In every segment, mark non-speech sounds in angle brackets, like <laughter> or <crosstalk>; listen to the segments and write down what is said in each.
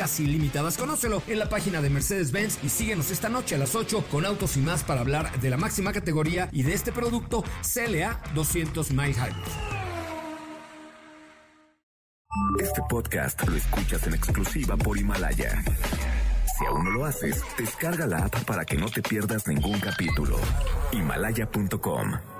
casi ilimitadas. Conócelo en la página de Mercedes-Benz y síguenos esta noche a las 8 con autos y más para hablar de la máxima categoría y de este producto CLA 200 Mile Hybrid. Este podcast lo escuchas en exclusiva por Himalaya. Si aún no lo haces, descarga la app para que no te pierdas ningún capítulo. Himalaya.com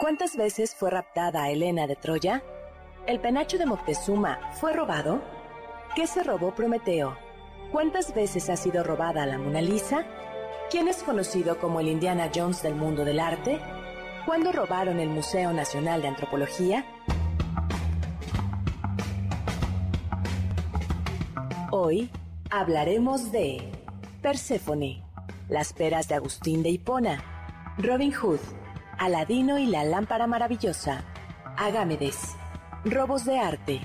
¿Cuántas veces fue raptada Helena de Troya? ¿El penacho de Moctezuma fue robado? ¿Qué se robó Prometeo? ¿Cuántas veces ha sido robada la Mona Lisa? ¿Quién es conocido como el Indiana Jones del mundo del arte? ¿Cuándo robaron el Museo Nacional de Antropología? Hoy hablaremos de Perséfone, las peras de Agustín de Hipona, Robin Hood, Aladino y la lámpara maravillosa, Agámedes, robos de arte,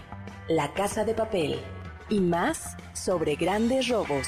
la casa de papel. Y más sobre grandes robos.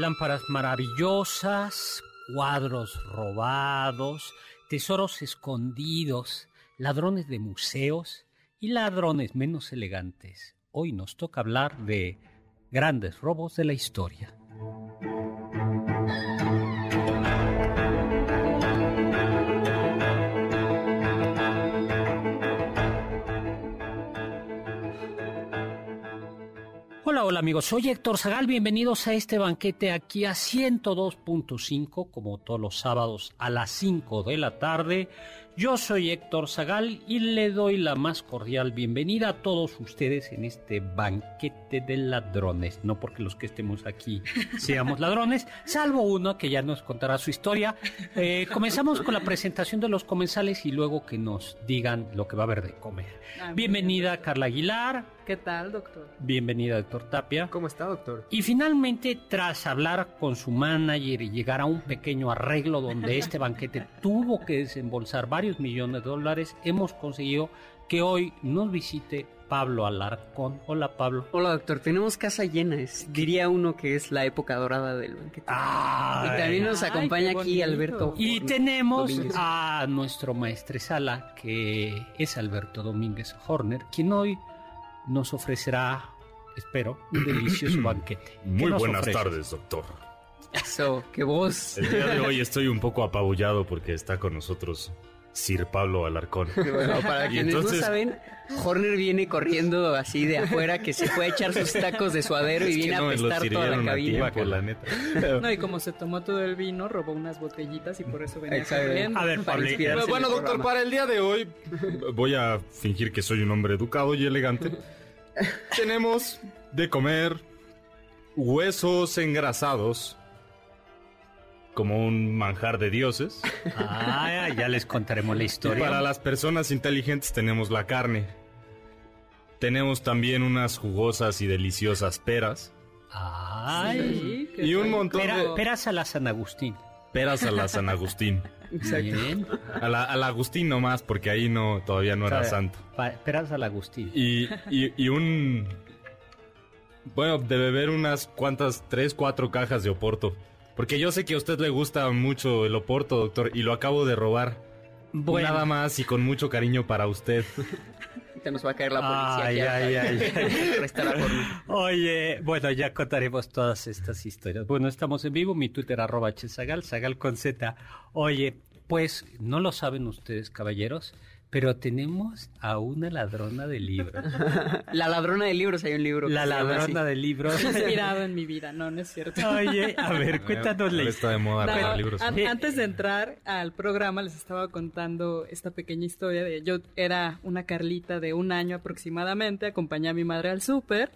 Lámparas maravillosas, cuadros robados, tesoros escondidos, ladrones de museos y ladrones menos elegantes. Hoy nos toca hablar de grandes robos de la historia. Hola, amigos, soy Héctor Zagal, bienvenidos a este banquete aquí a 102.5, como todos los sábados a las 5 de la tarde. Yo soy Héctor Zagal y le doy la más cordial bienvenida a todos ustedes en este banquete de ladrones. No porque los que estemos aquí <laughs> seamos ladrones, salvo uno que ya nos contará su historia. Eh, comenzamos con la presentación de los comensales y luego que nos digan lo que va a haber de comer. Bienvenida Carla Aguilar. ¿Qué tal, doctor? Bienvenida, doctor Tapia. ¿Cómo está, doctor? Y finalmente, tras hablar con su manager y llegar a un pequeño arreglo donde <laughs> este banquete tuvo que desembolsar varios millones de dólares, hemos conseguido que hoy nos visite Pablo Alarcón. Hola, Pablo. Hola, doctor. Tenemos casa llena. Es- diría uno que es la época dorada del banquete. Ay. y también nos acompaña aquí. Alberto. Y tenemos Domínguez. a nuestro maestresala, que es Alberto Domínguez Horner, quien hoy nos ofrecerá, espero, un delicioso <clears throat> banquete. ¿Qué Muy buenas ofreces? tardes, doctor. Eso, qué voz. El día de hoy <laughs> estoy un poco apabullado porque está con nosotros Sir Pablo Alarcón. <laughs> Bueno, para quienes entonces- no saben, Horner viene corriendo así de afuera que se fue a echar sus tacos de suadero y viene no a apestar toda la cabina. tiempo, la neta. No, y como se tomó todo el vino, robó unas botellitas y por eso venía corriendo. A ver, Para Pablo, inspirarse en Bueno, doctor, programa. para el día de hoy voy a fingir que soy un hombre educado y elegante. <laughs> Tenemos de comer huesos engrasados como un manjar de dioses. Ah, ya les contaremos la Y historia. para las personas inteligentes tenemos la carne. Tenemos también unas jugosas y deliciosas peras. Ay, Sí, qué Y un montón Pera- de peras a la San Agustín. peras a la San Agustín. Bien. A la, a la Agustín nomás, porque ahí no, todavía no era O sea, santo. peras al Agustín. Y, y, y un... Bueno, de beber unas cuantas, tres, cuatro cajas de Oporto. Porque yo sé que a usted le gusta mucho el Oporto, doctor, y lo acabo de robar. Bueno. Nada más y con mucho cariño para usted. <laughs> Ahorita nos va a caer la policía. Ay, aquí a- ay, ay. <laughs> Oye, bueno, ya contaremos todas estas historias. Bueno, estamos en vivo, mi Twitter arroba hzagal, zagal con Z. Oye, pues no lo saben ustedes, caballeros, pero tenemos a una ladrona de libros. <laughs> La ladrona de libros, hay un libro. que La ladrona de libros. Inspirado en mi <laughs> vida, no, no es cierto. Oye, a ver, cuéntanos la Ahora está de moda No, regalar libros. an- antes de entrar al programa les estaba contando esta pequeña historia de yo era una Carlita de un año aproximadamente, acompañé a mi madre al súper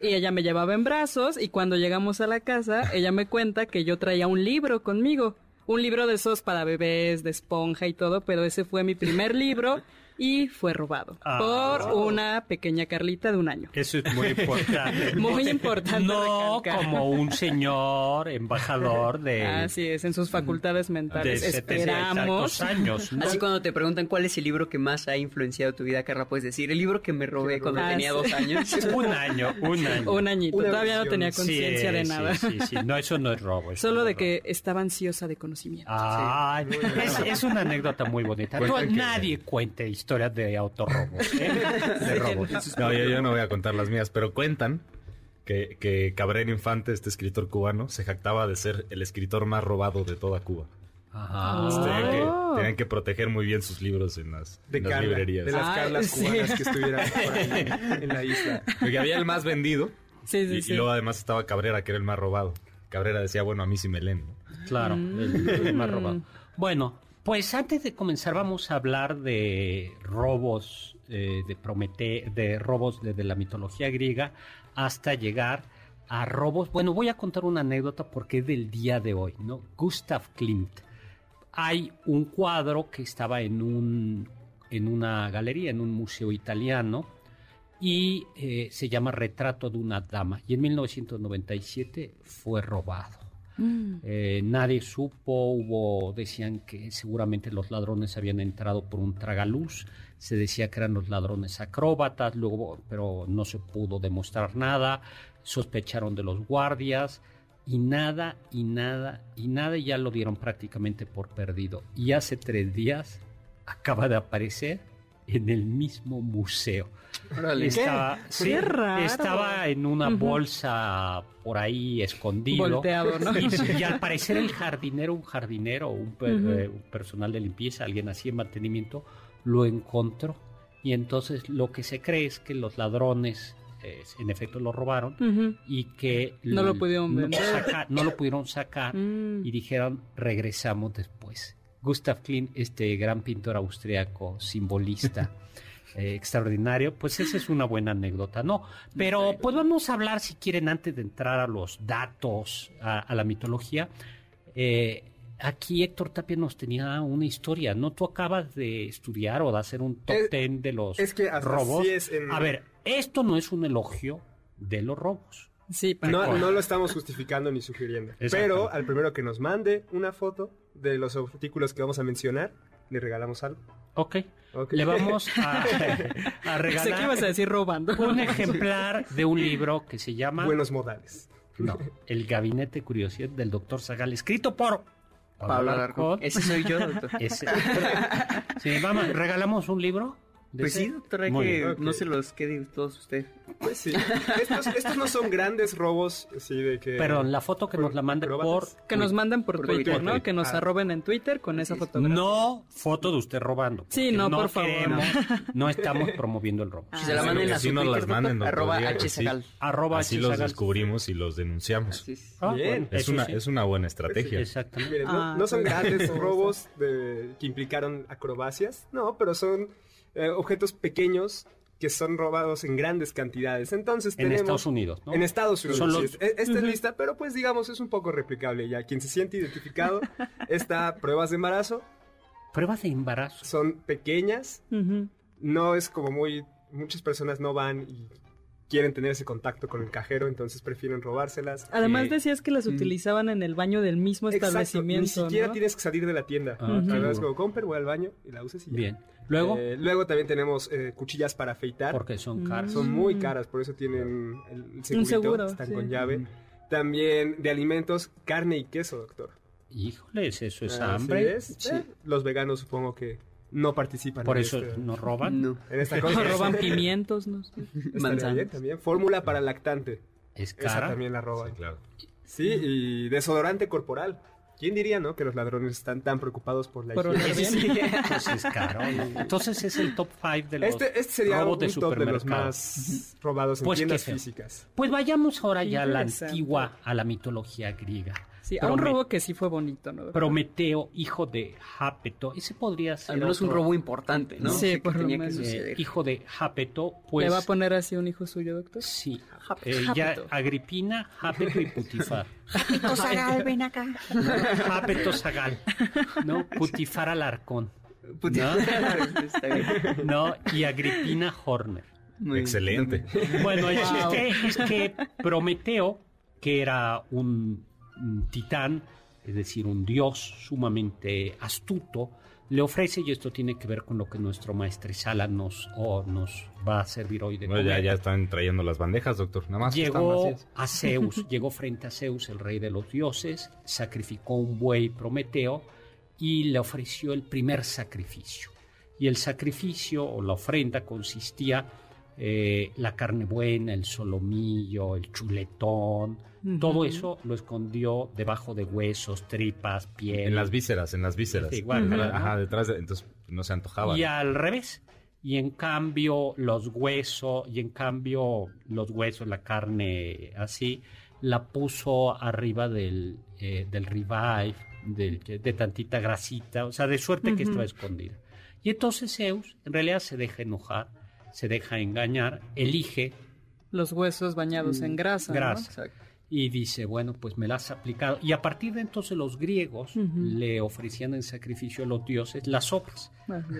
y ella me llevaba en brazos y cuando llegamos a la casa ella me cuenta que yo traía un libro conmigo, un libro de esos para bebés, de esponja y todo, pero ese fue mi primer libro <laughs> y fue robado Ah. por una pequeña Carlita de un año. Eso es muy importante. <laughs> Muy importante No recalcar. como un señor embajador de, Así es, en sus facultades de mentales. 70 y Esperamos. años. ¿no? Así cuando te preguntan cuál es el libro que más ha influenciado tu vida, Carla, puedes decir el libro que me robé cuando Ah, tenía sí. dos años. <laughs> Un año, un año. Un añito. Una Todavía no versión. tenía conciencia Sí, de sí, nada. Sí, sí, No, eso no es robo. eso Solo no de es que estaba ansiosa de conocimiento. Ay, es, es una anécdota muy bonita. Que- nadie cuenta historias de autorrobos, <laughs> ¿eh? de robos. No, yo, yo no voy a contar las mías, pero cuentan que, que Cabrera Infante, este escritor cubano, se jactaba de ser el escritor más robado de toda Cuba. Ajá. Entonces, tenían, que, Oh. tenían que proteger muy bien sus libros en las, De en las Carla, librerías. de las Ah, Carlas sí. cubanas que estuvieran por ahí <laughs> en la isla. Porque había el más vendido Sí, sí, y, sí. y luego además estaba Cabrera, que era el más robado. Cabrera decía, bueno, a mí sí me leen. ¿no? Claro, Mm. el, el más robado. Bueno, pues antes de comenzar vamos a hablar de robos eh, de Promete, de robos desde la mitología griega hasta llegar a robos. Bueno, voy a contar una anécdota porque es del día de hoy, ¿no? Gustav Klimt. Hay un cuadro que estaba en un en una galería, en un museo italiano, y eh, se llama Retrato de una dama. Y en 1997 fue robado. Mm. Eh, nadie supo, hubo, decían que seguramente los ladrones habían entrado por un tragaluz, se decía que eran los ladrones acróbatas, luego, pero no se pudo demostrar nada, sospecharon de los guardias y nada, y nada, y nada, y ya lo dieron prácticamente por perdido. Y hace tres días acaba de aparecer en el mismo museo. Órale. Estaba, sí, Qué raro. estaba en una bolsa por ahí escondido. Volteado, ¿no? Y, y al parecer el jardinero, un jardinero, un, per- eh, un personal de limpieza, alguien así en mantenimiento, lo encontró. Y entonces lo que se cree es que los ladrones, eh, en efecto, lo robaron y que No lo pudieron no, vender. saca- no lo pudieron sacar Mm. y dijeron regresamos después. Gustav Klimt, este gran pintor austriaco, simbolista <laughs> eh, extraordinario, pues esa es una buena anécdota, ¿no? Pero pues vamos a hablar, si quieren, antes de entrar a los datos, a, a la mitología. eh, aquí Héctor Tapia nos tenía una historia, ¿no? Tú acabas de estudiar o de hacer un top Es- ten de los es que robos. así es en- A ver, esto no es un elogio de los robos. Sí, para No, no lo estamos justificando ni sugiriendo. Pero al primero que nos mande una foto de los artículos que vamos a mencionar, le regalamos algo. Ok. Ok. Le vamos <laughs> a, a Sé que ibas a regalar decir robando. un ejemplar de un libro que se llama Buenos modales. no, El Gabinete de Curiosidad del Doctor Zagal, escrito por Pablo Alarcón. Ese soy yo, doctor. Ese- Sí, vamos, regalamos un libro. De Pues ese? sí, doctor, hay Muy que no se los quede todos usted. Pues sí. <laughs> Estos, estos no son grandes robos, así de que... Perdón, la foto que nos la mande por. Que nos mandan por, Por Twitter, Twitter. ¿no? Que nos Ah. arroben en Twitter con esa fotografía. no foto de usted robando. Sí, no, por favor. queremos- <laughs> no estamos promoviendo el robo. Si se la manden a su nos las manden, arroba Díaz, H. sí. Zagal. Arroba Así H. los descubrimos y los denunciamos. Ah, Bien. Es una, sí. es una buena estrategia. Exactamente. Miren, no, Ah, no son pues, grandes robos de- que implicaron acrobacias, no, pero son eh, objetos pequeños que son robados en grandes cantidades. Entonces En tenemos... Estados Unidos, ¿no? En Estados Unidos. Son sí, los- es- esta es lista, pero pues digamos es un poco replicable ya. Quien se siente identificado, <laughs> está pruebas de embarazo, Pruebas de embarazo. son pequeñas, no es como muy... Muchas personas no van y quieren tener ese contacto con el cajero, entonces prefieren robárselas. Además Eh, decías que las utilizaban en el baño del mismo Exacto, establecimiento. ni siquiera ¿no? tienes que salir de la tienda. Ah, es seguro. como compra, voy al baño y la usas y ya. Bien. Luego, Eh, luego también tenemos eh, cuchillas para afeitar. porque son caras. Son muy caras, por eso tienen el, segurito, seguro, están sí. con llave. También de alimentos, carne y queso, doctor. Híjoles, eso es hambre. es. Sí. Eh, los veganos supongo que no participan. Por en eso este- nos roban. No. en esta <laughs> cosa. roban <laughs> pimientos, no sé. Manzanas. bien también. Fórmula para lactante. Es Esa cara. también la roban. Claro. Sí, y desodorante corporal. ¿Quién diría, no? Que los ladrones están tan preocupados por la Por higiene. oler bien. <laughs> Pues es caro. Entonces es el top 5 de los Este, este sería robos un de top de los más robados en Pues tiendas físicas. Pues vayamos ahora ya a la antigua, a la mitología griega. Sí, a un robo que sí fue bonito, ¿no? Prometeo, hijo de Jápeto. Ese podría ser. Al menos un robo importante, ¿no? Sí, Que por lo tenía que menos. eh, suceder. hijo de Jápeto, pues. ¿Le va a poner así un hijo suyo, doctor? Sí. Jap- Eh, ya. Agripina, Jápeto y Putifar. <laughs> Jápeto Zagal, ven acá. Jápeto Zagal. ¿No? Putifar Alarcón. Puta- ¿No? <laughs> ¿No? Y Agripina Horner. Muy bien. Excelente. Bueno, el Wow. chiste es que Prometeo, que era un titán, es decir, un dios sumamente astuto, le ofrece, y esto tiene que ver con lo que nuestro maestresala nos, o nos va a servir hoy de Bueno, ya, ya están trayendo las bandejas, doctor. Nada más están Llegó vacías. a Zeus, <laughs> llegó frente a Zeus, el rey de los dioses, sacrificó un buey Prometeo y le ofreció el primer sacrificio. Y el sacrificio o la ofrenda consistía eh, la carne buena, el solomillo, el chuletón, todo eso lo escondió debajo de huesos, tripas, piel. En las vísceras, en las vísceras. Sí, igual. Ajá, detrás de... Entonces no se antojaba. Y al revés. Y en cambio los huesos, y en cambio los huesos, la carne así, la puso arriba del, eh, del revive, del, de tantita grasita, o sea, de suerte que estaba escondida. Y entonces Zeus en realidad se deja enojar, se deja engañar, elige Los huesos bañados en grasa. ¿no? grasa. Exacto. Y dice, bueno, pues me la has aplicado. Y a partir de entonces los griegos le ofrecían en sacrificio a los dioses las sopas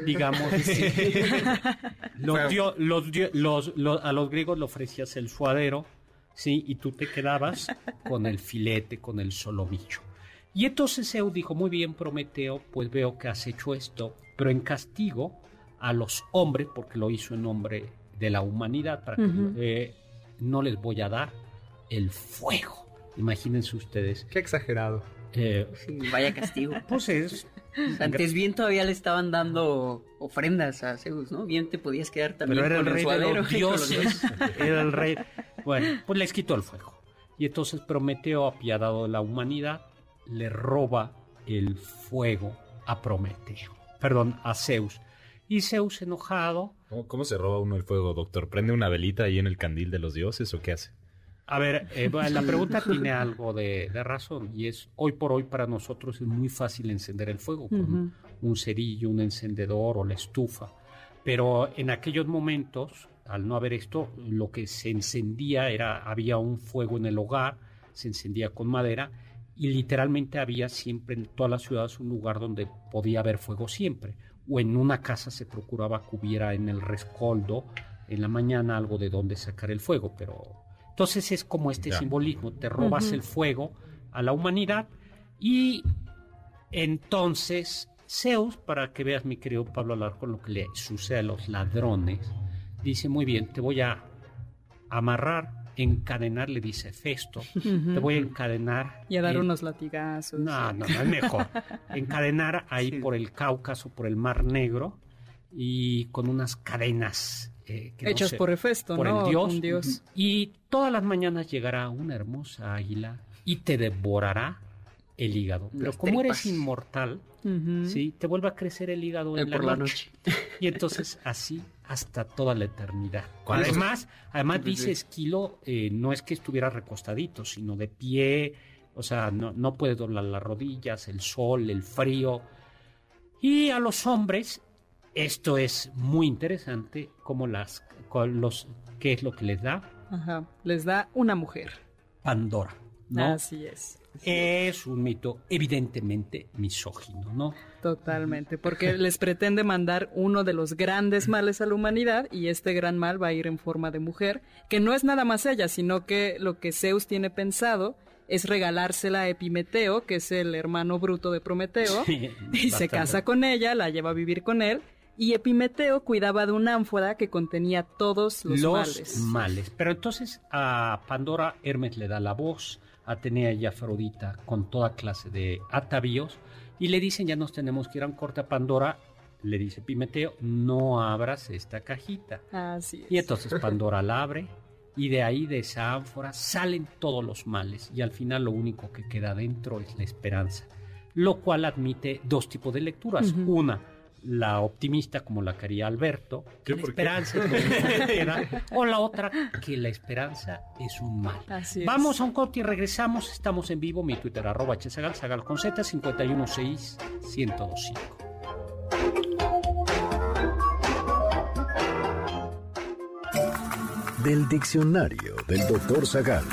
digamos. <laughs> <laughs> los dio- los dio- los- los- a los griegos le ofrecías el suadero, ¿sí? Y tú te quedabas con el filete, con el solomillo. Y entonces Zeus dijo, muy bien, Prometeo, pues veo que has hecho esto, pero en castigo a los hombres, porque lo hizo en nombre de la humanidad, para que, eh, no les voy a dar el fuego. Imagínense ustedes. Qué exagerado. eh, Sí, vaya castigo. <laughs> pues es Antes bien todavía le estaban dando ofrendas a Zeus, ¿no? Bien te podías quedar también Pero era el rey de suadero los dioses. <laughs> Era el rey. Bueno, pues les quitó el fuego. Y entonces Prometeo, apiadado de la humanidad, le roba el fuego a Prometeo. Perdón, a Zeus. Y Zeus, enojado, ¿Cómo, cómo se roba uno el fuego, doctor? ¿Prende una velita ahí en el candil de los dioses o qué hace? A ver, eh, la pregunta tiene algo de, de razón y es, hoy por hoy para nosotros es muy fácil encender el fuego con un cerillo, un encendedor o la estufa. Pero en aquellos momentos, al no haber esto, lo que se encendía era, había un fuego en el hogar, se encendía con madera y literalmente había siempre en todas las ciudades un lugar donde podía haber fuego siempre. O en una casa se procuraba que hubiera en el rescoldo en la mañana algo de donde sacar el fuego, pero entonces es como este Ya. simbolismo, te robas el fuego a la humanidad y entonces Zeus, para que veas mi querido Pablo Alarcón lo que le sucede a los ladrones, dice muy bien, te voy a amarrar, encadenar, le dice Festo, te voy a encadenar. Y a dar en- unos latigazos. no, no, no, es mejor. <laughs> Encadenar ahí Sí. por el Cáucaso, por el Mar Negro y con unas cadenas. Que no Hechas sé, por Hefesto, por ¿no? el dios. Un dios. Y todas las mañanas llegará una hermosa águila y te devorará el hígado. Pero Las como eres inmortal. ¿sí? te vuelve a crecer el hígado Eh, en la por la noche. Y entonces así hasta toda la eternidad. ¿Cuántos- Además, además dice. Esquilo, eh, no es que estuviera recostadito, sino de pie, o sea, no, no puede doblar las rodillas, el sol, el frío. Y a los hombres, esto es muy interesante, como las, con los, ¿qué es lo que les da? Ajá. Les da una mujer. Pandora, ¿no? Así es. Es un mito evidentemente misógino, ¿no? Totalmente. Porque <laughs> les pretende mandar uno de los grandes males a la humanidad y este gran mal va a ir en forma de mujer, que no es nada más ella, sino que lo que Zeus tiene pensado es regalársela a Epimeteo, que es el hermano bruto de Prometeo, Sí, y se casa con ella, la lleva a vivir con él, y Epimeteo cuidaba de una ánfora que contenía todos los, males. males. Pero entonces a Pandora Hermes le da la voz, Atenea y Afrodita con toda clase de atavíos y le dicen ya nos tenemos que ir a un corte a Pandora le dice Pimeteo, no abras esta cajita. Así es. Y entonces Pandora la abre y de ahí, de esa ánfora, salen todos los males y al final lo único que queda dentro es la esperanza, lo cual admite dos tipos de lecturas. Una, la optimista como la quería Alberto, que la ¿Por qué? esperanza que queda, <laughs> o la otra, que la esperanza es un mal. Así es. Vamos a un corte y regresamos. Estamos en vivo. Mi Twitter, arroba hsagal, sagal con z, 516 1025. Del diccionario del doctor Zagal.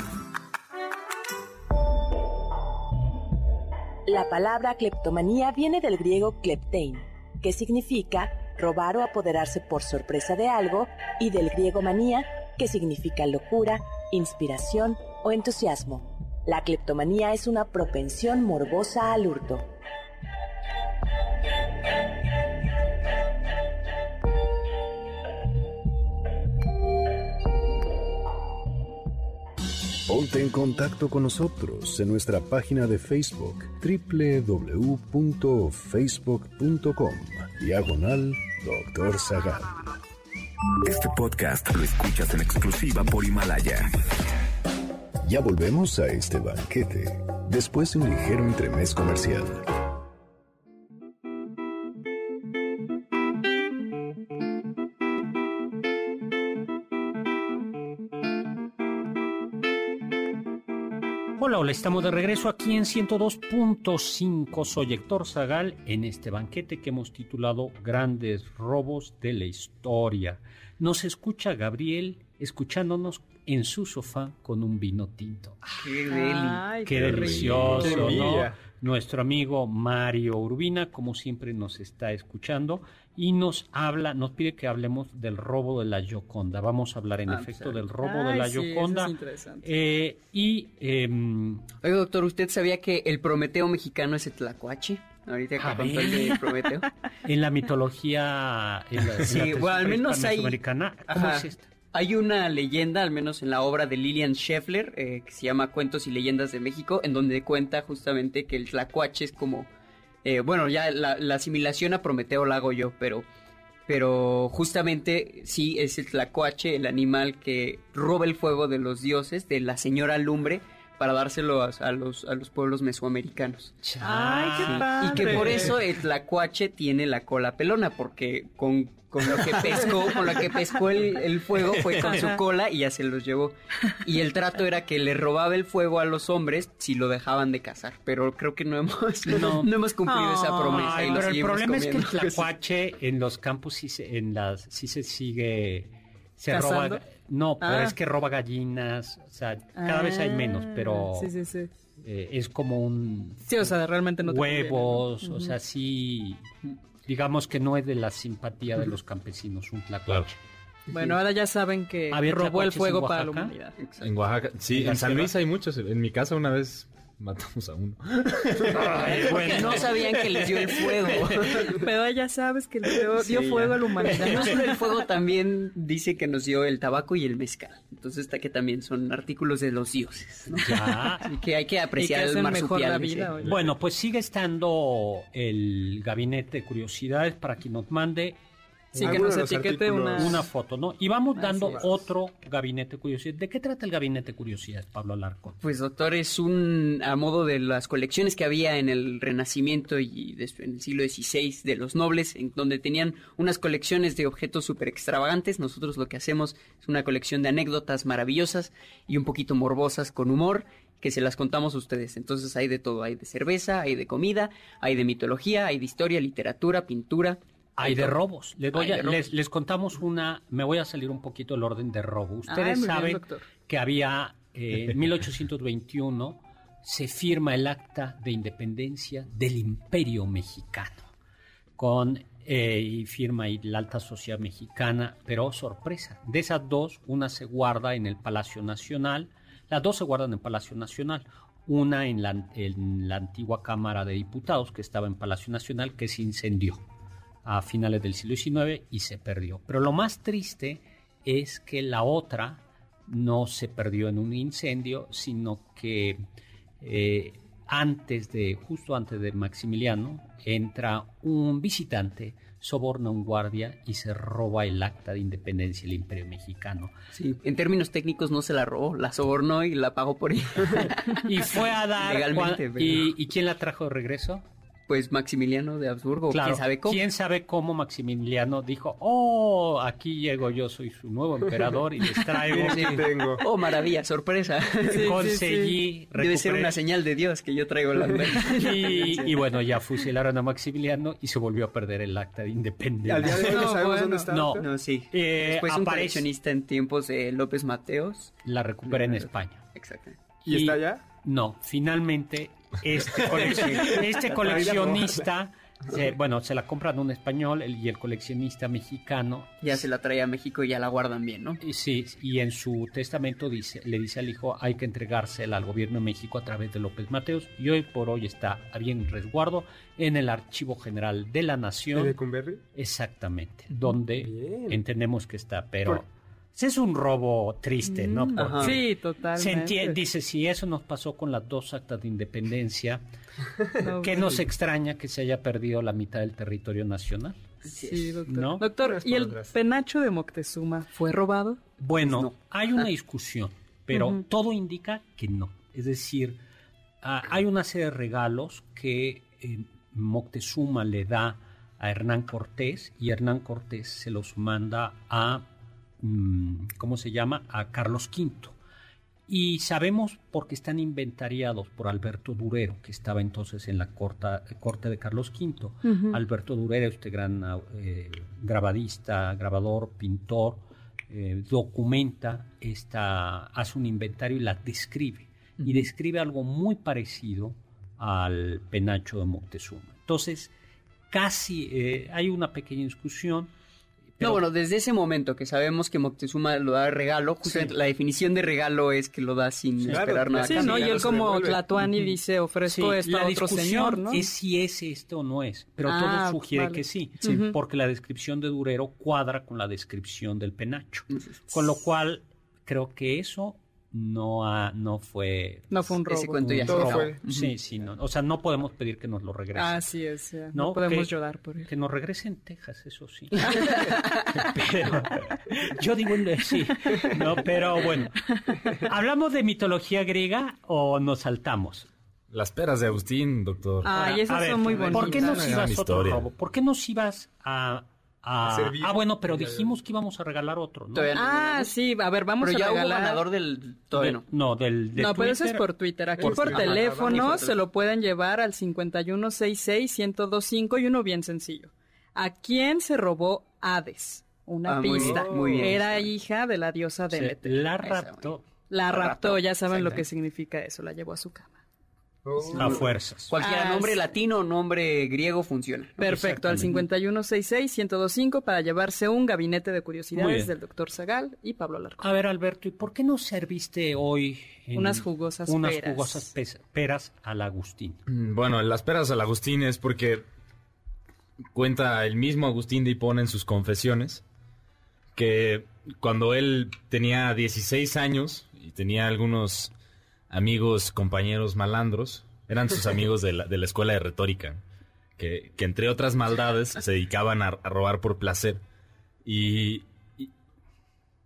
La palabra cleptomanía viene del griego kleptein, que significa robar o apoderarse por sorpresa de algo, y del griego manía, que significa locura, inspiración o entusiasmo. La cleptomanía es una propensión morbosa al hurto. Ponte en contacto con nosotros en nuestra página de Facebook www.facebook.com Diagonal Doctor Zagal. Este podcast lo escuchas en exclusiva por Himalaya. Ya volvemos a este banquete después de un ligero entremés comercial. Hola, hola, estamos de regreso aquí en 102.5. Soy Héctor Zagal en este banquete que hemos titulado Grandes Robos de la Historia. Nos escucha Gabriel escuchándonos en su sofá con un vino tinto. Qué deli. Ay, qué delicioso, Qué ¿no? envidia. Nuestro amigo Mario Urbina, como siempre, nos está escuchando y nos habla, nos pide que hablemos del robo de la Yoconda. Vamos a hablar en Ah, efecto pues, del robo Ay, de la sí, eso es interesante. Eh, y em, Oiga, doctor, ¿usted sabía que el Prometeo mexicano es el Tlacuache? Ahorita que contó el de Prometeo. <laughs> en la mitología en la, en la Sí, tradición bueno, al menos hay- mesoamericana, ¿cómo Ajá. es esta? Hay una leyenda, al menos en la obra de Lillian Scheffler, eh, que se llama Cuentos y Leyendas de México, en donde cuenta justamente que el tlacuache es como... eh, bueno, ya la, la asimilación a Prometeo la hago yo, pero... Pero justamente sí es el tlacuache, el animal que roba el fuego de los dioses, de la señora lumbre, para dárselo a, a los, a los pueblos mesoamericanos. Ay, qué padre. Y que por eso el tlacuache tiene la cola pelona, porque con, con lo que pescó, con lo que pescó el, el fuego fue con su cola y ya se los llevó. Y el trato era que le robaba el fuego a los hombres si lo dejaban de cazar. Pero creo que no hemos, no. <laughs> No. hemos cumplido esa promesa. Ay, y pero el problema es que el tlacuache en los campos sí se, en las, sí se sigue... Se ¿Cazando? roba... No, pero Ah. es que roba gallinas, o sea, cada vez hay menos, pero Ah, Sí, sí, sí. eh, es como un... Sí, o sea, realmente no te huevos, conviene, ¿no? o sea, sí... Digamos que no es de la simpatía de los campesinos un tlacuache. Bueno, ahora ya saben que ¿Había robó el fuego para la humanidad. En Oaxaca. Sí, ¿En en San? Luis hay muchos. En mi casa una vez matamos a uno. Porque no sabían que les dio el fuego. Pero ya sabes que le dio, Sí, fuego ya. a la humanidad. Y no solo el fuego también dice que nos dio el tabaco y el mezcal. Entonces está que también son artículos de los dioses. ¿no? Ya. Así que hay que Y que apreciar el mejor la vida. sí. Bueno, pues sigue estando el gabinete de curiosidades para quien nos mande Sí, que nos etiquete una... una foto, ¿no? Y vamos dando es. otro gabinete de curiosidades. ¿De qué trata el gabinete de curiosidades, Pablo Alarcón? Pues doctor, es un a modo de las colecciones que había en el Renacimiento y en el siglo XVI de los nobles, en donde tenían unas colecciones de objetos súper extravagantes. Nosotros lo que hacemos es una colección de anécdotas maravillosas y un poquito morbosas con humor que se las contamos a ustedes. Entonces hay de todo, hay de cerveza, hay de comida, hay de mitología, hay de historia, literatura, pintura. Hay de robos. Les, doy Hay a- de robos. les, les contamos una. Me voy a salir un poquito el orden de robo. Ay, Ustedes saben que había eh, en 1821 se firma el acta de independencia del Imperio Mexicano con eh, y firma ahí la alta sociedad mexicana, pero sorpresa, de esas dos, una se guarda en el Palacio Nacional, las dos se guardan en Palacio Nacional, una en la, en la antigua Cámara de Diputados que estaba en Palacio Nacional que se incendió a finales del siglo XIX y se perdió. Pero lo más triste es que la otra no se perdió en un incendio, sino que eh, antes de, justo antes de Maximiliano, entra un visitante soborna a un guardia y se roba el acta de independencia del Imperio Mexicano. Sí, en términos técnicos no se la robó, la sobornó y la pagó por ella. <laughs> y fue a dar... Legalmente, pero- ¿Y, y quién la trajo de regreso? Pues Maximiliano de Habsburgo, Claro, quién sabe cómo. ¿Quién sabe cómo Maximiliano dijo, oh, aquí llego yo, soy su nuevo emperador y les traigo... <laughs> Sí, tengo. Oh, maravilla, sorpresa. <laughs> Conseguí Debe ser una señal de Dios que yo traigo la <laughs> y, y bueno, ya fusilaron a Maximiliano y se volvió a perder el acta de independencia. Al día de hoy no No, sabemos bueno. dónde está. No. sí. Eh, Después un aparece- coleccionista en tiempos de López Mateos. La recupera en España. Exacto. ¿Y está allá? No, finalmente este, <laughs> coleccion- este coleccionista, se- bueno, se la compran un español el- y el coleccionista mexicano. Ya se la trae a México y ya la guardan bien, ¿no? Y sí, y en su testamento dice, le dice al hijo, hay que entregársela al gobierno de México a través de López Mateos y hoy por hoy está a bien resguardo en el Archivo General de la Nación. ¿De? Exactamente, donde Bien. entendemos que está, pero Por- es un robo triste, ¿no? Porque Ajá. Sí, totalmente. se entiende, dice, si eso nos pasó con las dos actas de independencia, <laughs> No, ¿qué bueno. nos extraña que se haya perdido la mitad del territorio nacional? Sí, doctor. ¿No? Doctor, ¿y el penacho de Moctezuma fue robado? Bueno, No. hay una discusión, pero todo indica que no. Es decir, hay una serie de regalos que eh, Moctezuma le da a Hernán Cortés y Hernán Cortés se los manda a, mm, ¿cómo se llama? A Carlos V. Y sabemos porque están inventariados por Alberto Durero, que estaba entonces en la corta- corte de Carlos V. Alberto Durero, este gran eh, grabadista, grabador, pintor, eh, documenta, esta, hace un inventario y la describe. Y describe algo muy parecido al penacho de Moctezuma. Entonces, casi eh, hay una pequeña discusión. Pero- No, bueno, desde ese momento que sabemos que Moctezuma lo da de regalo, justamente la definición de regalo es que lo da sin esperar nada. Sí. Y él como. Tlatuani dice, ofrezco Sí, esto la a otro señor, ¿no? es si es esto o no es, pero Ah, todo sugiere vale. que sí, porque la descripción de Durero cuadra con la descripción del penacho, con lo cual creo que eso no ha, no fue No fue un robo. Ese cuento ya se Todo fue. sí sí no, o sea no podemos pedir que nos lo regresen Así es, ya. No, no, podemos que- llorar por él. que nos regresen Texas eso sí <laughs> pero yo digo en- sí no pero bueno hablamos de mitología griega o nos saltamos Las peras de Agustín, doctor. Ay, A esas son muy bonitas. ¿Por qué nos ibas a otro robo? ¿Por qué nos ibas a, a- A servir. Ah, bueno, pero dijimos que íbamos a regalar otro, ¿no? Todavía no. Ah, sí, a ver, vamos Pero a ya hubo regalar... ganador del... Todavía no. De- no, del de no, pero eso es Twitter. por Twitter. Aquí Por por, Twitter. teléfono Ajá, se lo pueden llevar al 5166-1025 y uno bien sencillo. ¿A quién se robó Hades? Una Ah, muy pista. bien, muy bien. Era hija de la diosa Demeter. la Esa, raptó La raptó, ya saben lo que significa eso, la llevó a su cama. Oh. a fuerzas. Cualquier Ah, nombre latino o nombre griego funciona. Perfecto, al 5166-1025 para llevarse un gabinete de curiosidades del doctor Zagal y Pablo Alarcón. A ver, Alberto, ¿y por qué no serviste hoy en Unas jugosas unas peras. jugosas peras al Agustín? Mm, Bueno, las peras al Agustín es porque cuenta el mismo Agustín de Hipona en sus confesiones que cuando él tenía 16 años y tenía algunos amigos, compañeros malandros, eran sus amigos de la, de la escuela de retórica, que, que entre otras maldades se dedicaban a, robar por placer. Y,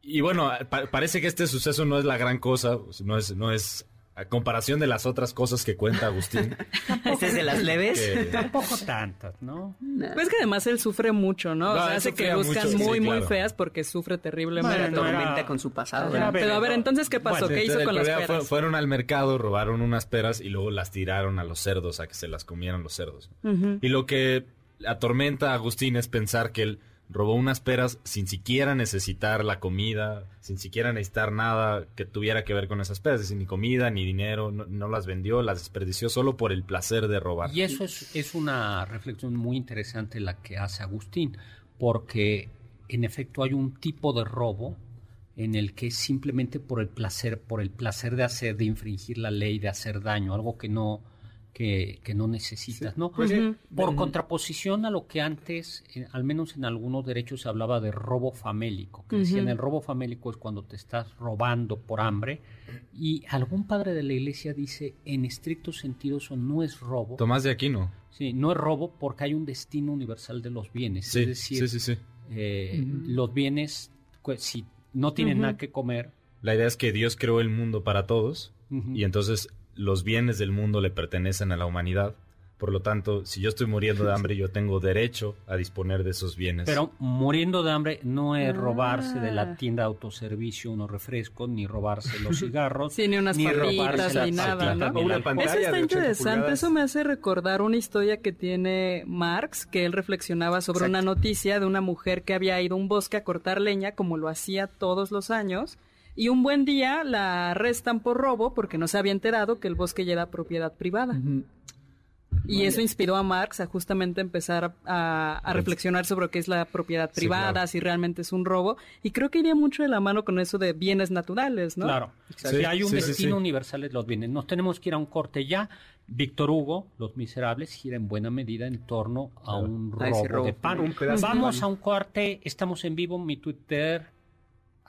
y, bueno, pa- parece que este suceso no es la gran cosa, no es, no es a comparación de las otras cosas que cuenta Agustín. <laughs> Este es de las leves. que- Tampoco tantas, ¿no? Pues que además él sufre mucho, ¿no? No, o sea, hace que sufría luzcan mucho, sí, muy, muy claro. feas porque sufre terriblemente. Bueno, era- Tormenta con su pasado. Era Pero a ver, entonces, ¿qué pasó? Bueno, ¿Qué hizo con las fue- peras? fueron al mercado, robaron unas peras y luego las tiraron a los cerdos, a que se las comieran los cerdos. Y lo que atormenta a Agustín es pensar que él robó unas peras sin siquiera necesitar la comida, sin siquiera necesitar nada que tuviera que ver con esas peras, es decir, ni comida, ni dinero, no, no las vendió, las desperdició solo por el placer de robar. Y eso es, es una reflexión muy interesante la que hace Agustín, porque en efecto hay un tipo de robo en el que simplemente por el placer, por el placer de hacer, de infringir la ley, de hacer daño, algo que no, que, que no necesitas, ¿no? pues. Por contraposición a lo que antes, eh, al menos en algunos derechos, se hablaba de robo famélico, que decían el robo famélico es cuando te estás robando por hambre, y algún padre de la iglesia dice, en estricto sentido, eso no es robo. Tomás de Aquino. Sí, no es robo porque hay un destino universal de los bienes. Sí, es decir, sí, sí, sí. eh, los bienes, si no tienen nada que comer, La idea es que Dios creó el mundo para todos y entonces los bienes del mundo le pertenecen a la humanidad. Por lo tanto, si yo estoy muriendo de hambre, yo tengo derecho a disponer de esos bienes. Pero muriendo de hambre no es Ah. robarse de la tienda de autoservicio unos refrescos, ni robarse los <laughs> cigarros, Sí, ni unas ni papitas, ni nada, Eso está de 80 interesante, pulgadas. eso me hace recordar una historia que tiene Marx, que él reflexionaba sobre Exacto. una noticia de una mujer que había ido a un bosque a cortar leña, como lo hacía todos los años, y un buen día la arrestan por robo porque no se había enterado que el bosque ya era propiedad privada. Y eso inspiró a Marx a justamente empezar a, a reflexionar sobre que es la propiedad Sí, privada, claro. si realmente es un robo. Y creo que iría mucho de la mano con eso de bienes naturales, ¿no? Claro, si hay un Sí, destino sí. universal de los bienes. Nos tenemos que ir a un corte ya. Víctor Hugo, Los Miserables, gira en buena medida en torno a un robo, de pan. Un pedazo de Vamos pan. a un corte, estamos en vivo, mi Twitter,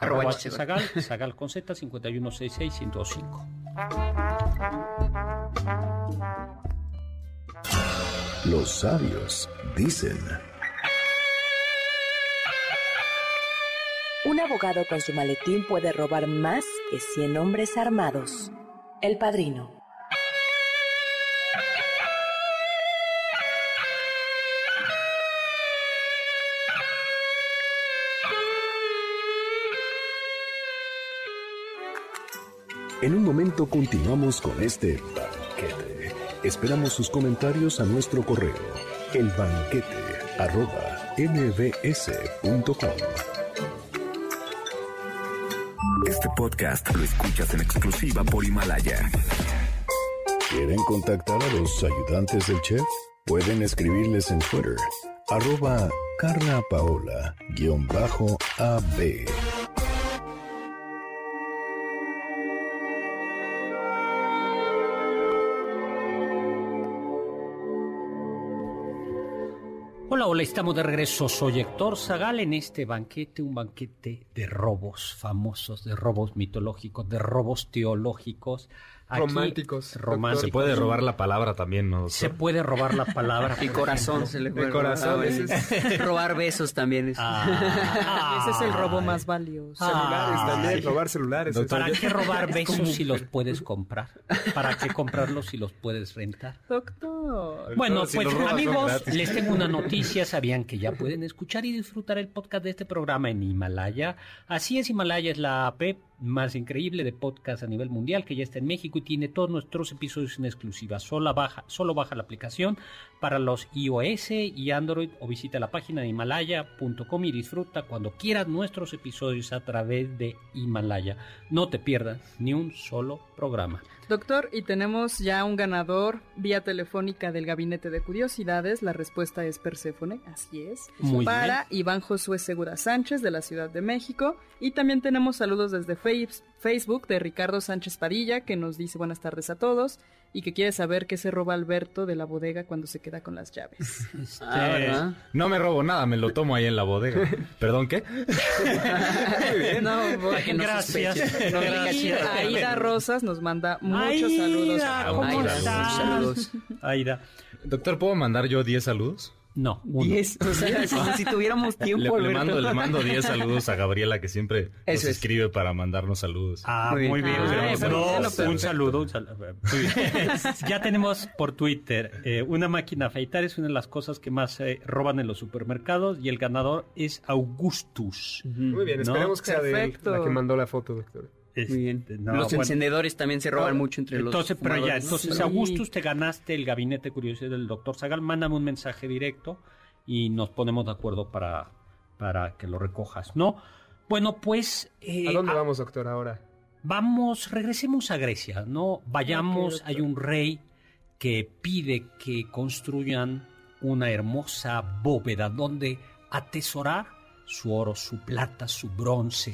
Arroba. Chesagal, Sagal con Z, 5166105. Los sabios dicen. Un abogado con su maletín puede robar más que 100 hombres armados. El padrino. En un momento continuamos con este banquete. Esperamos sus comentarios a nuestro correo, elbanquete arroba mbs.com. Este podcast lo escuchas en exclusiva por Himalaya. ¿Quieren contactar a los ayudantes del chef? Pueden escribirles en Twitter, arroba Carla Hola, estamos de regreso. Soy Héctor Zagal en este banquete, un banquete de robos famosos, de robos mitológicos, de robos teológicos. Aquí- Románticos, Románticos. Se puede robar la palabra también, ¿no? doctor? Se puede robar la palabra. El corazón se le puede corazón, robar. besos también es. Ah, <laughs> Ese es el robo más valioso. Celulares Ah, también, sí. robar celulares. Doctor, ¿Para qué robar besos si los puedes comprar? ¿Para qué comprarlos si los puedes rentar? Doctor. Bueno, si pues amigos, les tengo una <laughs> noticia. Sabían que ya pueden escuchar y disfrutar el podcast de este programa en Himalaya. Así es, Himalaya es la app más increíble de podcast a nivel mundial que ya está en México y tiene todos nuestros episodios en exclusiva. Solo baja, solo baja la aplicación para los iOS y Android o visita la página de himalaya.com y disfruta cuando quieras nuestros episodios a través de Himalaya. No te pierdas ni un solo programa. Doctor, y tenemos ya un ganador vía telefónica del Gabinete de Curiosidades. La respuesta es Perséfone, así es. Muy para Iván Josué Segura Sánchez de la Ciudad de México. Y también tenemos saludos desde Face- Facebook de Ricardo Sánchez Padilla, que nos dice buenas tardes a todos y que quiere saber qué se roba Alberto de la bodega cuando se queda con las llaves. Este, <laughs> Ah, ¿verdad? No me robo nada, me lo tomo ahí en la bodega. ¿Perdón qué? no, Para que no Gracias. No, gracias. Aida Rosas nos manda muchos Aida, saludos. ¿cómo Aida, muchos estás? saludos. Aida. Doctor, ¿puedo mandar yo 10 saludos? No, uno. Diez, o sea, si, si tuviéramos tiempo, le mando, le mando 10 saludos a Gabriela que siempre nos Eso es. escribe para mandarnos saludos. Ah, Muy muy bien. bien. Ah, un saludo. un sal- muy bien. <laughs> ya tenemos por Twitter eh, una máquina a afeitar. Es una de las cosas que más eh, roban en los supermercados. Y el ganador es Augustus. Muy bien, ¿No? esperemos que sea de él, la que mandó la foto, doctor. Este, Muy bien. no, los bueno. encendedores también se roban mucho entre Entonces, los pero ya, entonces, Sí. Augustus, te ganaste el gabinete de curiosidad del doctor Zagal. Mándame un mensaje directo y nos ponemos de acuerdo para, para que lo recojas, ¿no? Bueno, pues. eh, ¿A dónde a- vamos, doctor, ahora? Vamos, regresemos a Grecia, ¿no? Vayamos, hay un rey que pide que construyan una hermosa bóveda donde atesorar su oro, su plata, su bronce.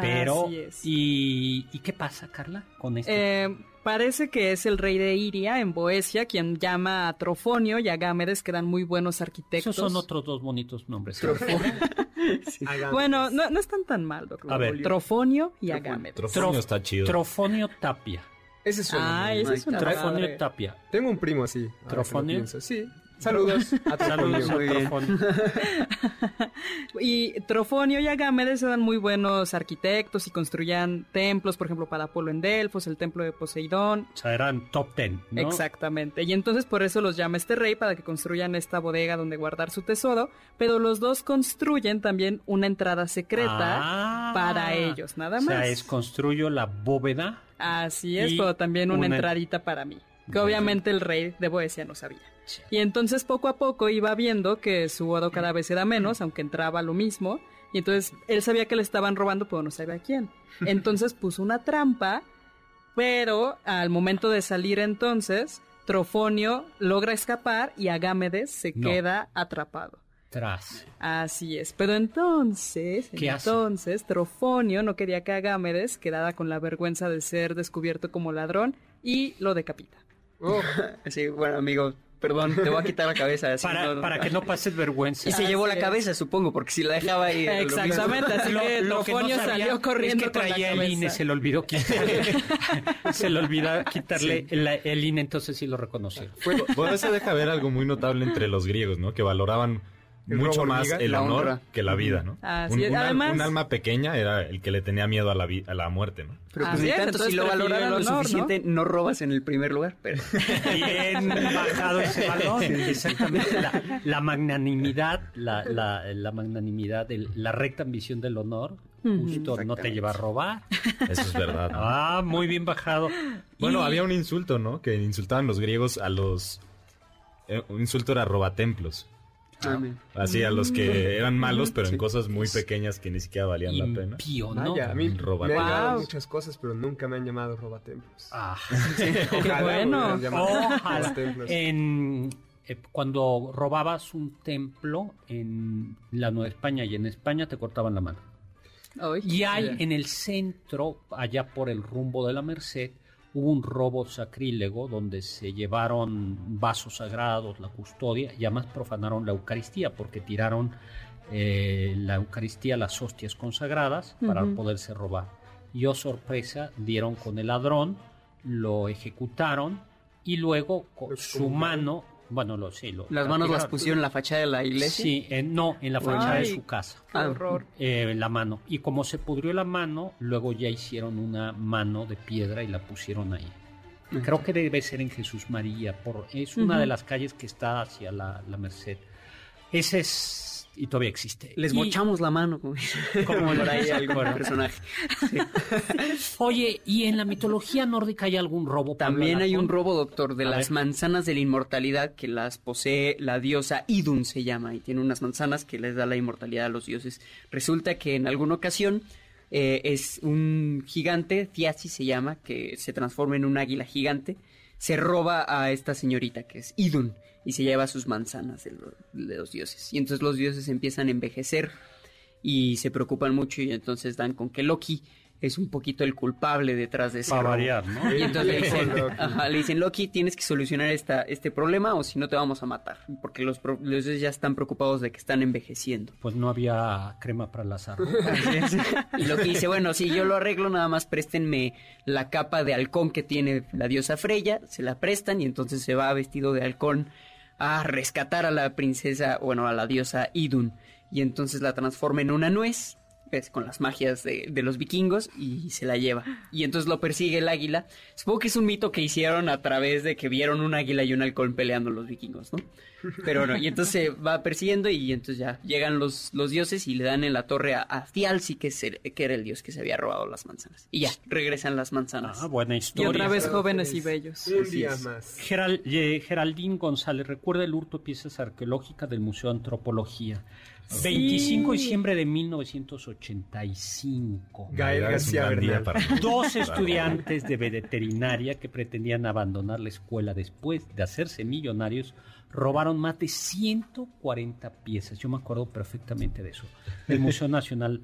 Pero, Así es. ¿y, ¿y qué pasa, Carla, con esto? Eh, parece que es el rey de Iria en Boesia quien llama a Trofonio y a Gámedes, que eran muy buenos arquitectos. Esos son otros dos bonitos nombres. Agámedes. <laughs> Bueno, no, no están tan mal, doctor. A ver. Trofonio y Agámedes. Trofonio está chido. Trofonio Tapia. Ese suena Ah, ese es un Trofonio Tapia. Tengo un primo así. ¿Trofonio? Sí. Saludos a Saludos Trofonio. a Trofonio. Y Trofonio y Agámedes eran muy buenos arquitectos y construían templos, por ejemplo, para Apolo en Delfos, el templo de Poseidón. O sea, eran top ten, ¿no? Exactamente. Y entonces por eso los llama este rey para que construyan esta bodega donde guardar su tesoro. Pero los dos construyen también una entrada secreta Ah. para ellos, nada O más. sea, es construyo la bóveda. Así es, pero también una, una- entradita para mí. Que obviamente el rey de Boesia no sabía. Y entonces poco a poco iba viendo que su oro cada vez era menos, aunque entraba lo mismo. Y entonces él sabía que le estaban robando, pero no sabía a quién. Entonces puso una trampa, pero al momento de salir entonces, Trofonio logra escapar y Agámedes se No. queda atrapado. Tras. Así es, pero entonces, entonces Trofonio no quería que Agámedes quedara con la vergüenza de ser descubierto como ladrón y lo decapita. Oh, <laughs> Sí, bueno, amigo, perdón, te voy a quitar la cabeza. así, Para, no, no. para que no pases vergüenza. Y se llevó la Así cabeza, supongo, porque si la dejaba ahí... lo. Exactamente, así Lo- que lo que sabía salió corriendo es que con la traía el INE, <laughs> se le olvidó quitarle. se le olvidó quitarle el, el INE, entonces sí lo reconoció. Bueno, bueno, eso deja ver algo muy notable entre los griegos, ¿no? Que valoraban El mucho más hormiga, el honor honra. que la vida, ¿no? Así un, es. un al- Además- un alma pequeña era el que le tenía miedo a la, vi- a la muerte, ¿no? Pero pues Así ni es, tanto, entonces si lo valoraran lo suficiente, ¿no? robas en el primer lugar, pero... <laughs> Bien bajado ese valor. Exactamente. La, la magnanimidad, la, la, la magnanimidad, el- la recta ambición del honor, justo no te lleva a robar. Eso es verdad. ¿no? Ah, muy bien bajado. Bueno, Y- había un insulto, ¿no? Que insultaban los griegos a los... eh, un insulto era robatemplos. Así a los que <laughs> eran malos, pero en cosas muy pequeñas que ni siquiera valían la pena. impío, ¿no? vaya, a mí me Roba- han llegado Wow. muchas cosas, pero nunca me han llamado robatemplos. Ah. <laughs> <laughs> Ojalá bueno. Ojalá. En, eh, cuando robabas un templo en la Nueva España y en España te cortaban la mano. Ay, Y hay en el centro, allá por el rumbo de la Merced, hubo un robo sacrílego donde se llevaron vasos sagrados, la custodia, y además profanaron la Eucaristía porque tiraron eh, la Eucaristía, las hostias consagradas, para poderse robar. Y oh sorpresa, dieron con el ladrón, lo ejecutaron y luego con su mano, bueno, lo, sí, lo, Las manos las pusieron en la fachada de la iglesia. Sí, en- no, en la fachada de su casa Qué horror. eh, la mano. Y como se pudrió la mano, luego ya hicieron una mano de piedra y la pusieron ahí. Creo que debe ser en Jesús María, por, es una de las calles que está hacia la, la Merced. Ese es, y todavía existe. Les Y- mochamos la mano, como, como por ahí <laughs> algún personaje. Oye, ¿y en la mitología nórdica hay algún robo? También hay un robo, doctor, de A las ver. manzanas de la inmortalidad que las posee la diosa Idun, se llama, y tiene unas manzanas que les da la inmortalidad a los dioses. Resulta que en alguna ocasión eh, es un gigante, Thiazi se llama, que se transforma en un águila gigante, se roba a esta señorita que es Idun y se lleva sus manzanas de, lo- de los dioses. Y entonces los dioses empiezan a envejecer y se preocupan mucho y entonces dan con que Loki es un poquito el culpable detrás de ese Para variar, ¿no? Y entonces le dicen, ajá, le dicen, Loki, tienes que solucionar esta, este problema o si no te vamos a matar. Porque los dioses ya están preocupados de que están envejeciendo. Pues no había crema para las <laughs> arrugas. Y Loki dice, bueno, si yo lo arreglo, nada más préstenme la capa de halcón que tiene la diosa Freya, se la prestan y entonces se va vestido de halcón a rescatar a la princesa, bueno, a la diosa Idun. Y entonces la transforma en una nuez, pues, con las magias de, de los vikingos y se la lleva. Y entonces lo persigue el águila. Supongo que es un mito que hicieron a través de que vieron un águila y un halcón peleando los vikingos, ¿no? Pero no, y entonces se va persiguiendo y entonces ya llegan los, los dioses y le dan en la torre a, a que, que era el dios que se había robado las manzanas. Y ya, regresan las manzanas. Ah, buena Y historia. otra vez jóvenes feliz. y bellos. Un Así día es. más. Geral- eh, Geraldine González recuerda el hurto de piezas arqueológicas del Museo de Antropología. 25 de diciembre de 1985. Gael García Bernal. Dos estudiantes de veterinaria que pretendían abandonar la escuela después de hacerse millonarios robaron más de 140 piezas. Yo me acuerdo perfectamente de eso. Del Museo Nacional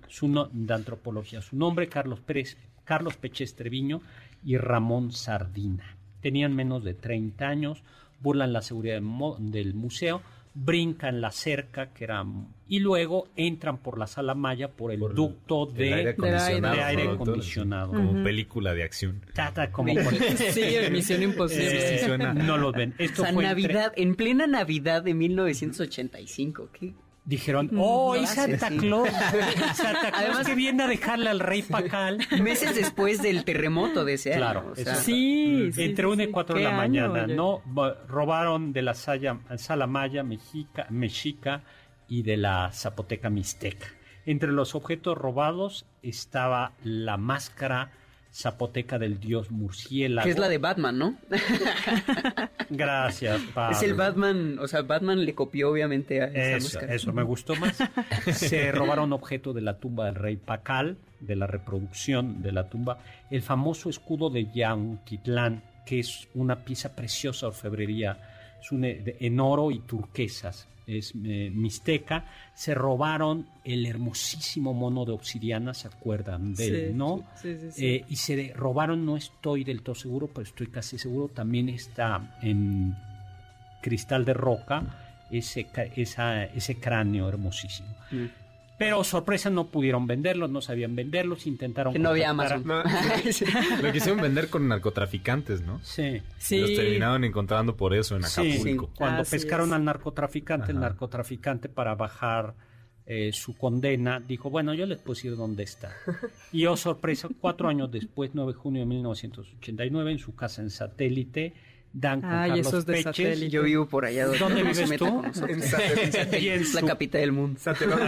de Antropología. Su nombre, Carlos Pérez, Carlos Pechés Treviño y Ramón Sardina. Tenían menos de 30 años, burlan la seguridad del museo, brincan la cerca, que era... Y luego entran por la sala maya por el Por el- ducto El de, aire acondicionado. de aire acondicionado. Como película de acción. Tata, como por- Sí, <laughs> Misión Imposible. Eh, sí no los ven. Esto O sea, fue entre- Navidad, en plena Navidad de 1985. ¿qué? Dijeron, oh, no es Santa sí. Claus. <laughs> Santa Claus Además- que viene a dejarle al rey Pacal. <laughs> Meses después del terremoto de ese año. Claro, o sea, eso. Sí, sí, Entre sí, una y sí. cuatro de ¿Qué la mañana? ¿no? Robaron de la saya- sala maya, mexica, mexica y de la zapoteca mixteca. Entre los objetos robados estaba la máscara zapoteca del dios murciélago. que es la de Batman, ¿no? Gracias, Pablo. Es el Batman, o sea, Batman le copió obviamente a esa Eso, máscara. eso me gustó más. <laughs> Se robaron objeto de la tumba del rey Pacal, de la reproducción de la tumba, el famoso escudo de Yanquitlán, que es una pieza preciosa de orfebrería, es un, de- en oro y turquesas, es eh, mixteca. Se robaron el hermosísimo mono de obsidiana, ¿se acuerdan de él, no? sí, sí, sí. Eh, y se robaron, no estoy del todo seguro, pero estoy casi seguro, también está en cristal de roca ese, esa- ese cráneo hermosísimo. Mm. Pero sorpresa, no pudieron venderlos, no sabían venderlos, intentaron... Que no había Amazon. No, <laughs> Lo quisieron vender con narcotraficantes, ¿no? Sí. Sí. Los terminaron encontrando por eso en Sí, Acapulco. cuando Así pescaron es. al narcotraficante, el narcotraficante para bajar eh, su condena, dijo, bueno, yo les puedo decir dónde está. <laughs> Y oh, sorpresa, cuatro años después, 9 de junio de 1989, en su casa en satélite, dan con Ay, Carlos esos de Peches. satélite. Yo vivo por allá. ¿Dónde vives tú? En satélite. <laughs> Y en Es la su- capital del mundo.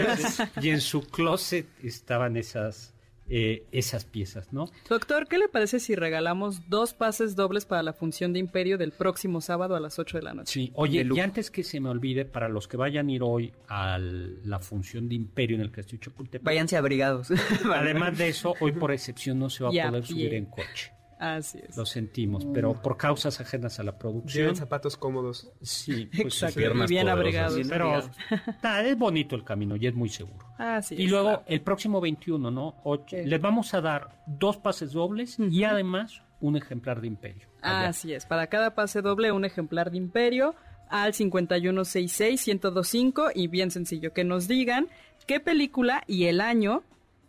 <laughs> Y en su closet estaban esas, eh, esas piezas, ¿no? Doctor, ¿qué le parece si regalamos dos pases dobles para la función de Imperio del próximo sábado a las 8 de la noche? Sí, oye, y antes que se me olvide, para los que vayan a ir hoy a la función de Imperio en el Castillo Chapultepec, Váyanse abrigados. <laughs> además de eso, hoy por excepción no se va a Y a poder pie. subir en coche. Así es. Lo sentimos, pero por causas ajenas a la producción. Lleven zapatos cómodos. Sí, <laughs> pues Exacto. piernas y bien abrigados. Pero <laughs> nada, es bonito el camino y es muy seguro. Así Y es. luego el próximo 21, ¿no? Ocho, Sí. Les vamos a dar dos pases dobles y además un ejemplar de Imperio. allá. Así es, para cada pase doble un ejemplar de Imperio al 5166-1025 y bien sencillo, que nos digan qué película y el año,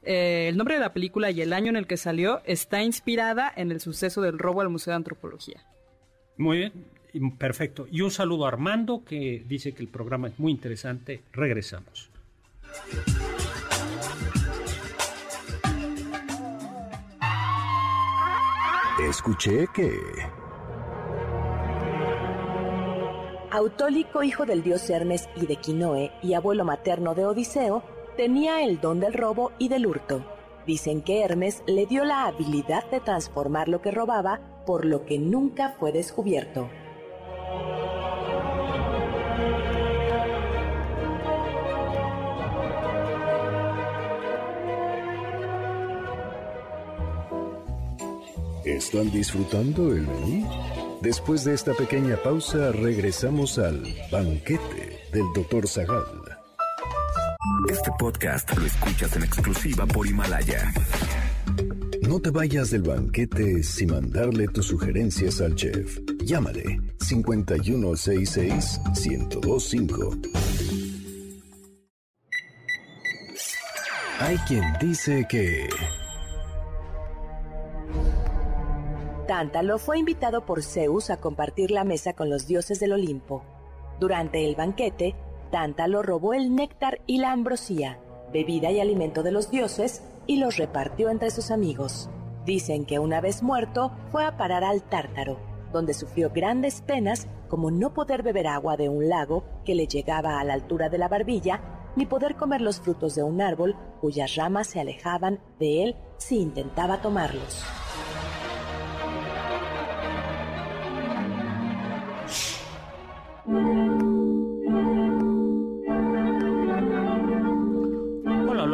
eh, el nombre de la película y el año en el que salió está inspirada en el suceso del robo al Museo de Antropología. Muy bien, perfecto. Y un saludo a Armando que dice que el programa es muy interesante. Regresamos. Escuché que... Autólico, hijo del dios Hermes y de Quinoe y abuelo materno de Odiseo, tenía el don del robo y del hurto. Dicen que Hermes le dio la habilidad de transformar lo que robaba, por lo que nunca fue descubierto. ¿Están disfrutando el menú? Después de esta pequeña pausa, regresamos al banquete del Dr. Zagal. Este podcast lo escuchas en exclusiva por Himalaya. No te vayas del banquete sin mandarle tus sugerencias al chef. Llámale 5166-1025. Hay quien dice que... Tántalo fue invitado por Zeus a compartir la mesa con los dioses del Olimpo. Durante el banquete, Tántalo robó el néctar y la ambrosía, bebida y alimento de los dioses, y los repartió entre sus amigos. Dicen que una vez muerto fue a parar al Tártaro, donde sufrió grandes penas como no poder beber agua de un lago que le llegaba a la altura de la barbilla, ni poder comer los frutos de un árbol cuyas ramas se alejaban de él si intentaba tomarlos.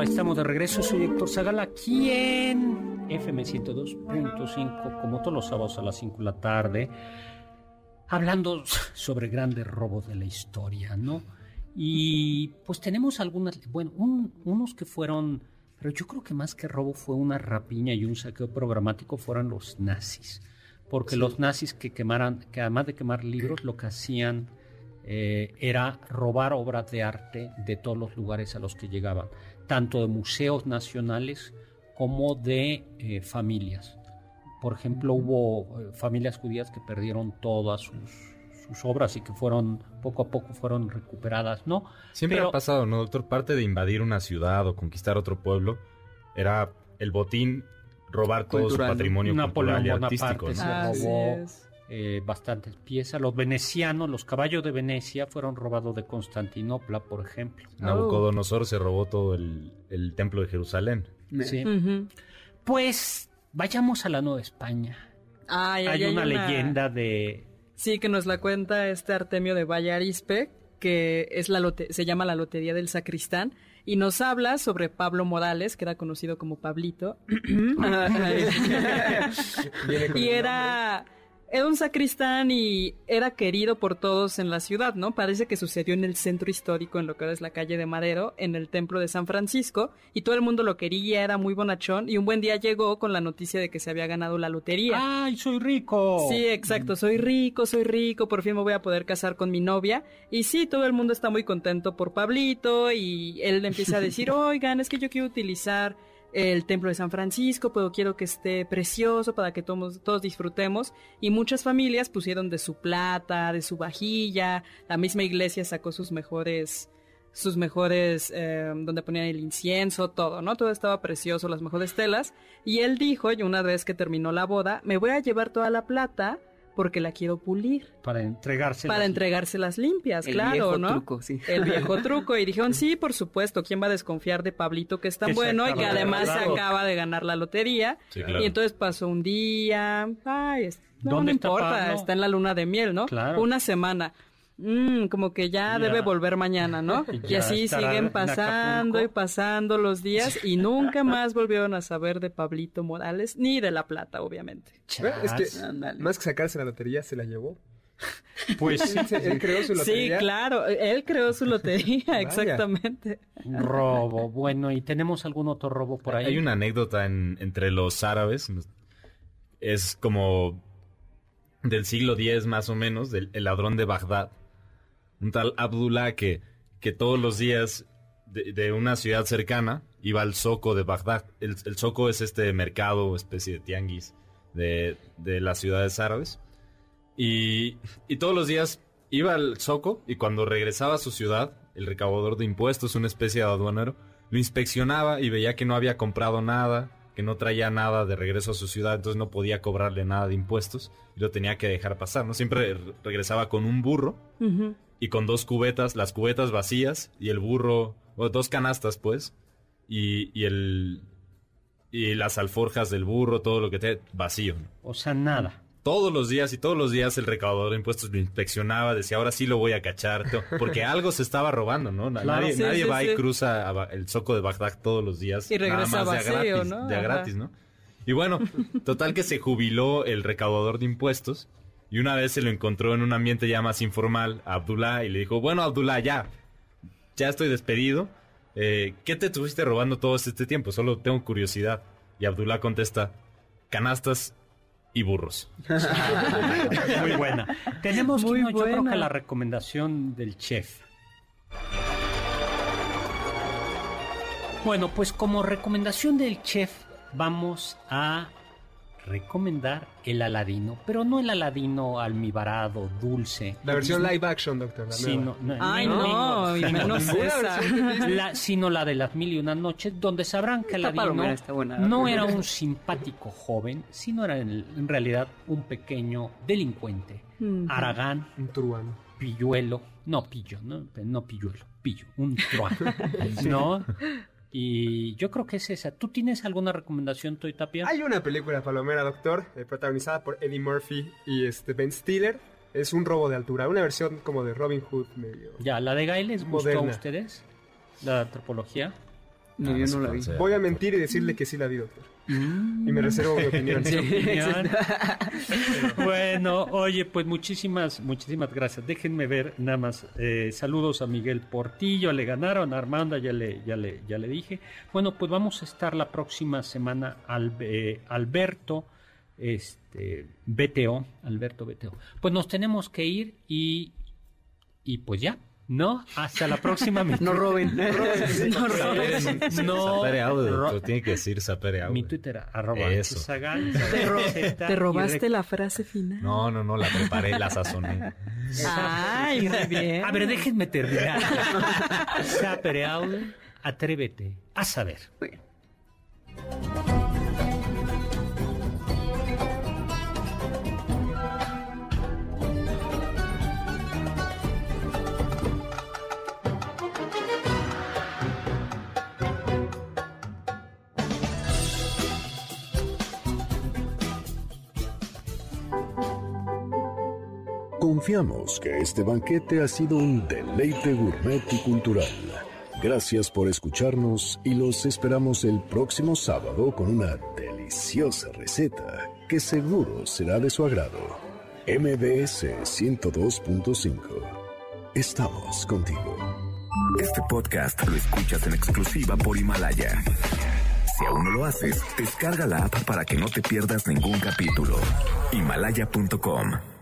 Estamos de regreso. Soy Héctor Zagal aquí en FM 102.5, como todos los sábados a las 5 de la tarde, hablando sobre grandes robos de la historia, ¿no? Y pues tenemos algunas, bueno, un- unos que fueron, pero yo creo que más que robo fue una rapiña y un saqueo programático fueron los nazis. Porque los nazis que quemaran, que además de quemar libros, lo que hacían eh, era robar obras de arte de todos los lugares a los que llegaban, tanto de museos nacionales como de eh, familias. Por ejemplo, hubo eh, familias judías que perdieron todas sus, sus obras y que fueron, poco a poco fueron recuperadas, ¿no? Siempre Pero- ha pasado, ¿no, doctor? Parte de invadir una ciudad o conquistar otro pueblo era el botín robar todo Cultural, su patrimonio Napoleón cultural y artístico. ¿no? se Así robó es. Eh, bastantes piezas. Los venecianos, los caballos de Venecia fueron robados de Constantinopla, por ejemplo. Nabucodonosor se robó todo el, el templo de Jerusalén. Sí. Pues vayamos a la Nueva España. Ay, Hay ay, una leyenda de... Sí, que nos la cuenta este Artemio de Valle Arispe, que es la lote- se llama la Lotería del Sacristán, y nos habla sobre Pablo Morales, que era conocido como Pablito. <coughs> <coughs> Y era, era un sacristán y era querido por todos en la ciudad, ¿no? Parece que sucedió en el centro histórico, en lo que ahora es la calle de Madero, en el templo de San Francisco, y todo el mundo lo quería, era muy bonachón, y un buen día llegó con la noticia de que se había ganado la lotería. ¡Ay, soy rico! Sí, exacto. Soy rico, soy rico. Por fin me voy a poder casar con mi novia. Y sí, todo el mundo está muy contento por Pablito. Y él le empieza a decir, <laughs> oigan, es que yo quiero utilizar el templo de San Francisco, pero quiero que esté precioso para que todos, disfrutemos. Y muchas familias pusieron de su plata, de su vajilla. La misma iglesia sacó sus mejores sus mejores, eh, donde ponían el incienso, todo, ¿no? Todo estaba precioso, las mejores telas. Y él dijo, y una vez que terminó la boda, me voy a llevar toda la plata porque la quiero pulir. Para entregarse. Para entregárselas limpias, El claro, viejo ¿no? truco, sí. El viejo <laughs> truco. Y dijeron, sí, por supuesto, ¿quién va a desconfiar de Pablito que es tan Que bueno y que de además se acaba de ganar la lotería? Sí, claro. Y entonces pasó un día, ay, no, ¿Dónde no está importa, está en la luna de miel, ¿no? Claro. Una semana. Mm, como que ya, Ya. debe volver mañana, ¿no? <laughs> Y así siguen en pasando y pasando los días y nunca más volvieron a saber de Pablito Morales ni de La Plata, obviamente. Es que más que sacarse la lotería, se la llevó. Pues sí, <laughs> Él creó su Sí, lotería. claro, él creó su lotería, <laughs> exactamente. un robo. Bueno, ¿y tenemos algún otro robo por ahí? Hay una anécdota en- entre los árabes. Es como del siglo X más o menos, del el ladrón de Bagdad. Un tal Abdullah que, que todos los días de, de una ciudad cercana iba al Zoco de Bagdad. El, el Zoco es este mercado, especie de tianguis de, de las ciudades árabes. Y, y todos los días iba al Zoco y cuando regresaba a su ciudad, el recaudador de impuestos, una especie de aduanero, lo inspeccionaba y veía que no había comprado nada, que no traía nada de regreso a su ciudad, entonces no podía cobrarle nada de impuestos y lo tenía que dejar pasar, ¿no? Siempre re- regresaba con un burro. Y con dos cubetas, las cubetas vacías y el burro, o dos canastas pues, y, y el y las alforjas del burro, todo lo que te vacío. ¿no? O sea, nada. Todos los días y todos los días el recaudador de impuestos lo inspeccionaba, decía, ahora sí lo voy a cachar, porque algo se estaba robando, ¿no? Claro. Nadie, Sí, nadie sí, va sí. y cruza a el zoco de Bagdad todos los días. Y regresa nada más de a vacío, gratis, ¿no? de a gratis, ¿no? Y bueno, total que se jubiló el recaudador de impuestos y una vez se lo encontró en un ambiente ya más informal a Abdullah y le dijo, bueno Abdullah, ya, ya estoy despedido. Eh, ¿Qué te estuviste robando todo este tiempo? Solo tengo curiosidad. Y Abdullah contesta, canastas y burros. <laughs> Muy buena. Tenemos Muy Kino, yo creo buena. que la recomendación del chef. Bueno, pues como recomendación del chef vamos a recomendar el aladino, pero no el aladino almibarado, dulce. La versión live action, doctor. la Sino, no, Ay, no, y sino- menos esa. la- sino la de las mil y una noches, donde sabrán que Esta Aladino palomera está buena. no era un simpático joven, sino era en, en realidad un pequeño delincuente. Ujú. Aragán, Un truano. pilluelo, no pillo, no, no pilluelo, pillo, un truán, ¿no? Y yo creo que es esa. ¿Tú tienes alguna recomendación, Toy Tapia? Hay una película palomera, doctor, eh, protagonizada por Eddie Murphy y este Ben Stiller. Es un robo de altura, una versión como de Robin Hood medio. Ya, ¿la de Guy les gustó a Moderna. ustedes? ¿La antropología? No, yo no la vi. Voy a mentir y decirle que sí la vi, doctor. Y me reservo mi opinión. Sí, <laughs> <laughs> bueno, oye, pues muchísimas, muchísimas gracias. Déjenme ver nada más. eh, saludos a Miguel Portillo, le ganaron, a Armanda ya le, ya le, ya le dije. Bueno, pues vamos a estar la próxima semana al, eh, Alberto, este, BTO, Alberto BTO. Pues nos tenemos que ir y, y pues ya. ¿No? Hasta la próxima. <laughs> mi <laughs> No roben. No roben. No Sapere audio, ro- doctor, tiene que decir sapere audio. Mi Twitter, arroba Eso. ¿Te, ro- robaste rec- la frase final? No, no, no, la preparé, la sazoné. Ay, muy bien. A ver, déjenme terminar. <laughs> Sapere audio, atrévete a saber. Confiamos que este banquete ha sido un deleite gourmet y cultural. Gracias por escucharnos y los esperamos el próximo sábado con una deliciosa receta que seguro será de su agrado. MBS 102.5. Estamos contigo. Este podcast lo escuchas en exclusiva por Himalaya. Si aún no lo haces, descarga la app para que no te pierdas ningún capítulo. Himalaya.com